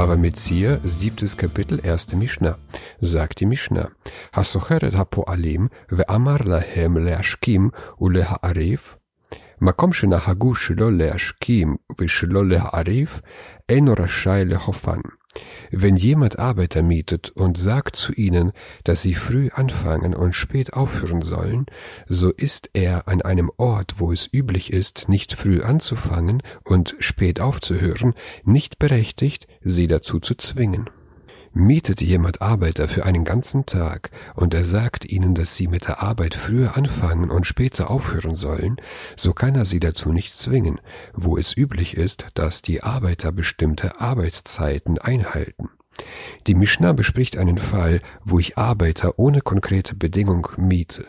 Bava Metzia, siebtes Kapitel, erste Mishnah. Sagt die Mishnah, Hasocheret hapoalim ve'amar lahem leashkim uleha'arif מקום שנהגו שלא להשכים ושלא להעריף, אינו רשאי לחופן. Wenn jemand Arbeiter mietet und sagt zu ihnen, dass sie früh anfangen und spät aufhören sollen, so ist er an einem Ort, wo es üblich ist, nicht früh anzufangen und spät aufzuhören, nicht berechtigt, sie dazu zu zwingen. Mietet jemand Arbeiter für einen ganzen Tag und er sagt ihnen, dass sie mit der Arbeit früher anfangen und später aufhören sollen, so kann er sie dazu nicht zwingen, wo es üblich ist, dass die Arbeiter bestimmte Arbeitszeiten einhalten. Die Mishnah bespricht einen Fall, wo ich Arbeiter ohne konkrete Bedingung miete.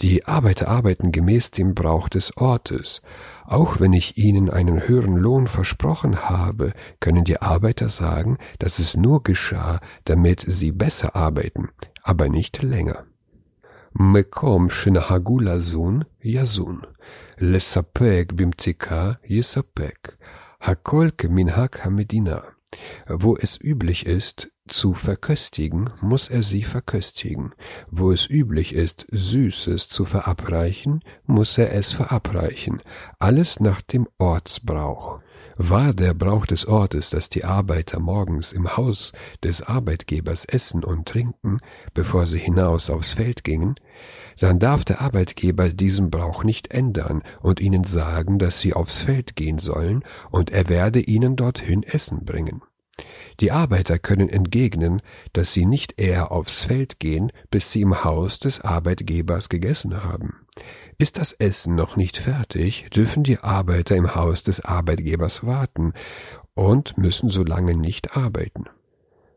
Die Arbeiter arbeiten gemäß dem Brauch des Ortes. Auch wenn ich ihnen einen höheren Lohn versprochen habe, können die Arbeiter sagen, dass es nur geschah, damit sie besser arbeiten, aber nicht länger. מקום שנהגו לזון, יזון. לספק במתיקה, יספק. הכל כמנהג המדינה. Wo es üblich ist, zu verköstigen, muss er sie verköstigen. Wo es üblich ist, Süßes zu verabreichen, muss er es verabreichen. Alles nach dem Ortsbrauch. War der Brauch des Ortes, dass die Arbeiter morgens im Haus des Arbeitgebers essen und trinken, bevor sie hinaus aufs Feld gingen, dann darf der Arbeitgeber diesen Brauch nicht ändern und ihnen sagen, dass sie aufs Feld gehen sollen, und er werde ihnen dorthin Essen bringen. Die Arbeiter können entgegnen, dass sie nicht eher aufs Feld gehen, bis sie im Haus des Arbeitgebers gegessen haben. Ist das Essen noch nicht fertig, dürfen die Arbeiter im Haus des Arbeitgebers warten und müssen so lange nicht arbeiten.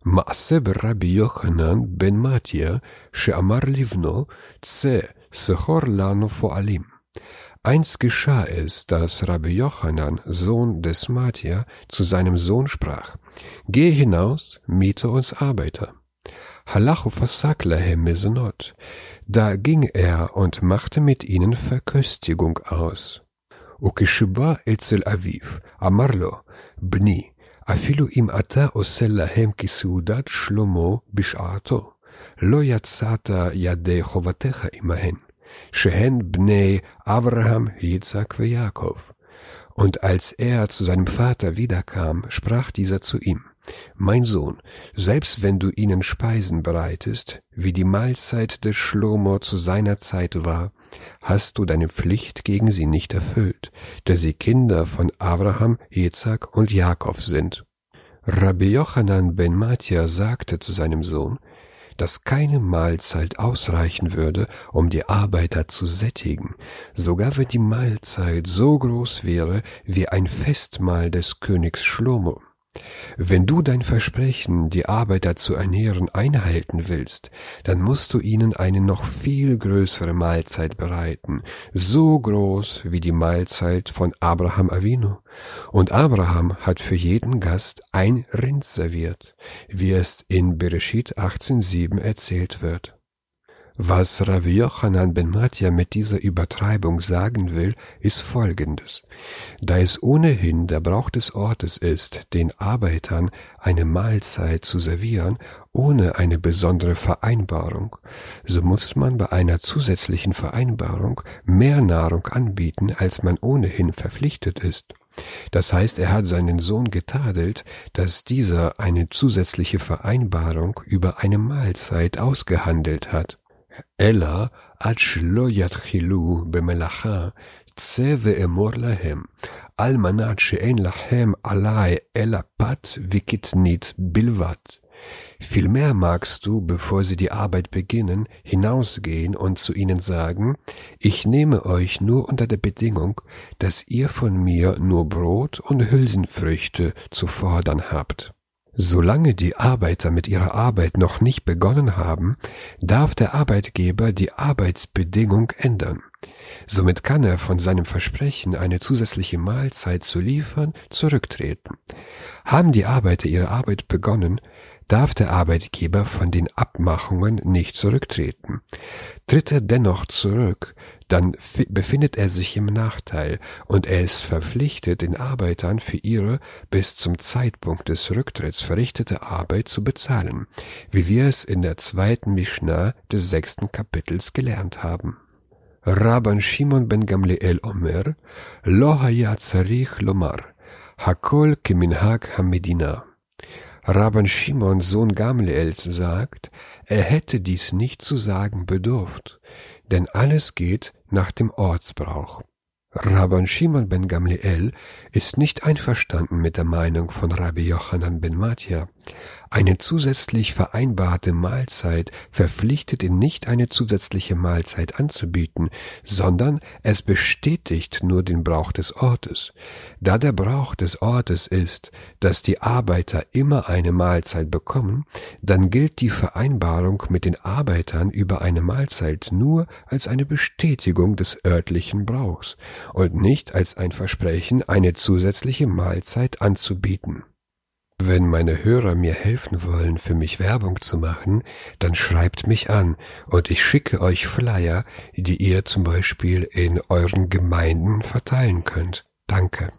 מעשה ברבי יוחנן בן מתיה, שאמר לבנו, צא, סחור לנו פועלים. Einst geschah es, dass Rabbi Jochanan, Sohn des Matja, zu seinem Sohn sprach, Geh hinaus, miete uns Arbeiter. Halachu fasak lahem mezonot. Da ging er und machte mit ihnen Verköstigung aus. וכשבא אצל אביו, אמר לו, בני, אפילו אם אתה עושה להם כסעודת שלמה בשעתו, לא יצאת ידי חובתך עמהן, שהן בני אברהם, יצחק ויעקב. Und als er zu seinem Vater wiederkam, sprach dieser zu ihm, mein Sohn, selbst wenn du ihnen Speisen bereitest, wie die Mahlzeit des Schlomo zu seiner Zeit war, hast du deine Pflicht gegen sie nicht erfüllt, da sie Kinder von Abraham, Isaac und Jakob sind. Rabbi Yochanan ben Matja sagte zu seinem Sohn, dass keine Mahlzeit ausreichen würde, um die Arbeiter zu sättigen, sogar wenn die Mahlzeit so groß wäre wie ein Festmahl des Königs Schlomo. Wenn du dein Versprechen, die Arbeiter zu ernähren, einhalten willst, dann musst du ihnen eine noch viel größere Mahlzeit bereiten, so groß wie die Mahlzeit von Abraham Avinu. Und Abraham hat für jeden Gast ein Rind serviert, wie es in Bereshit 18.7 erzählt wird. Was Rav Yochanan ben Matja mit dieser Übertreibung sagen will, ist folgendes. Da es ohnehin der Brauch des Ortes ist, den Arbeitern eine Mahlzeit zu servieren, ohne eine besondere Vereinbarung, so muss man bei einer zusätzlichen Vereinbarung mehr Nahrung anbieten, als man ohnehin verpflichtet ist. Das heißt, er hat seinen Sohn getadelt, dass dieser eine zusätzliche Vereinbarung über eine Mahlzeit ausgehandelt hat. אלא עד שלא יתחילו במלאכה, צא ואמור להם, על מנת שאין לכם עלי אלא פת וקטנית בלבד. Vielmehr magst du, bevor sie die Arbeit beginnen, hinausgehen und zu ihnen sagen, ich nehme euch nur unter der Bedingung, dass ihr von mir nur Brot und Hülsenfrüchte zu fordern habt. Solange die Arbeiter mit ihrer Arbeit noch nicht begonnen haben, darf der Arbeitgeber die Arbeitsbedingung ändern. Somit kann er von seinem Versprechen, eine zusätzliche Mahlzeit zu liefern, zurücktreten. Haben die Arbeiter ihre Arbeit begonnen, darf der Arbeitgeber von den Abmachungen nicht zurücktreten. Tritt er dennoch zurück, dann befindet er sich im Nachteil und er ist verpflichtet, den Arbeitern für ihre bis zum Zeitpunkt des Rücktritts verrichtete Arbeit zu bezahlen, wie wir es in der zweiten Mishnah des sechsten Kapitels gelernt haben. Rabban Shimon ben Gamliel Omer, Lo haya lomar, Hakol keminhag hamedina. Rabban Shimon, Sohn Gamliels, sagt, er hätte dies nicht zu sagen bedurft, denn alles geht nach dem Ortsbrauch. Rabban Shimon ben Gamliel ist nicht einverstanden mit der Meinung von Rabbi Yochanan ben Matja. Eine zusätzlich vereinbarte Mahlzeit verpflichtet ihn nicht, eine zusätzliche Mahlzeit anzubieten, sondern es bestätigt nur den Brauch des Ortes. Da der Brauch des Ortes ist, dass die Arbeiter immer eine Mahlzeit bekommen, dann gilt die Vereinbarung mit den Arbeitern über eine Mahlzeit nur als eine Bestätigung des örtlichen Brauchs und nicht als ein Versprechen, eine zusätzliche Mahlzeit anzubieten. Wenn meine Hörer mir helfen wollen, für mich Werbung zu machen, dann schreibt mich an und ich schicke euch Flyer, die ihr zum Beispiel in euren Gemeinden verteilen könnt. Danke.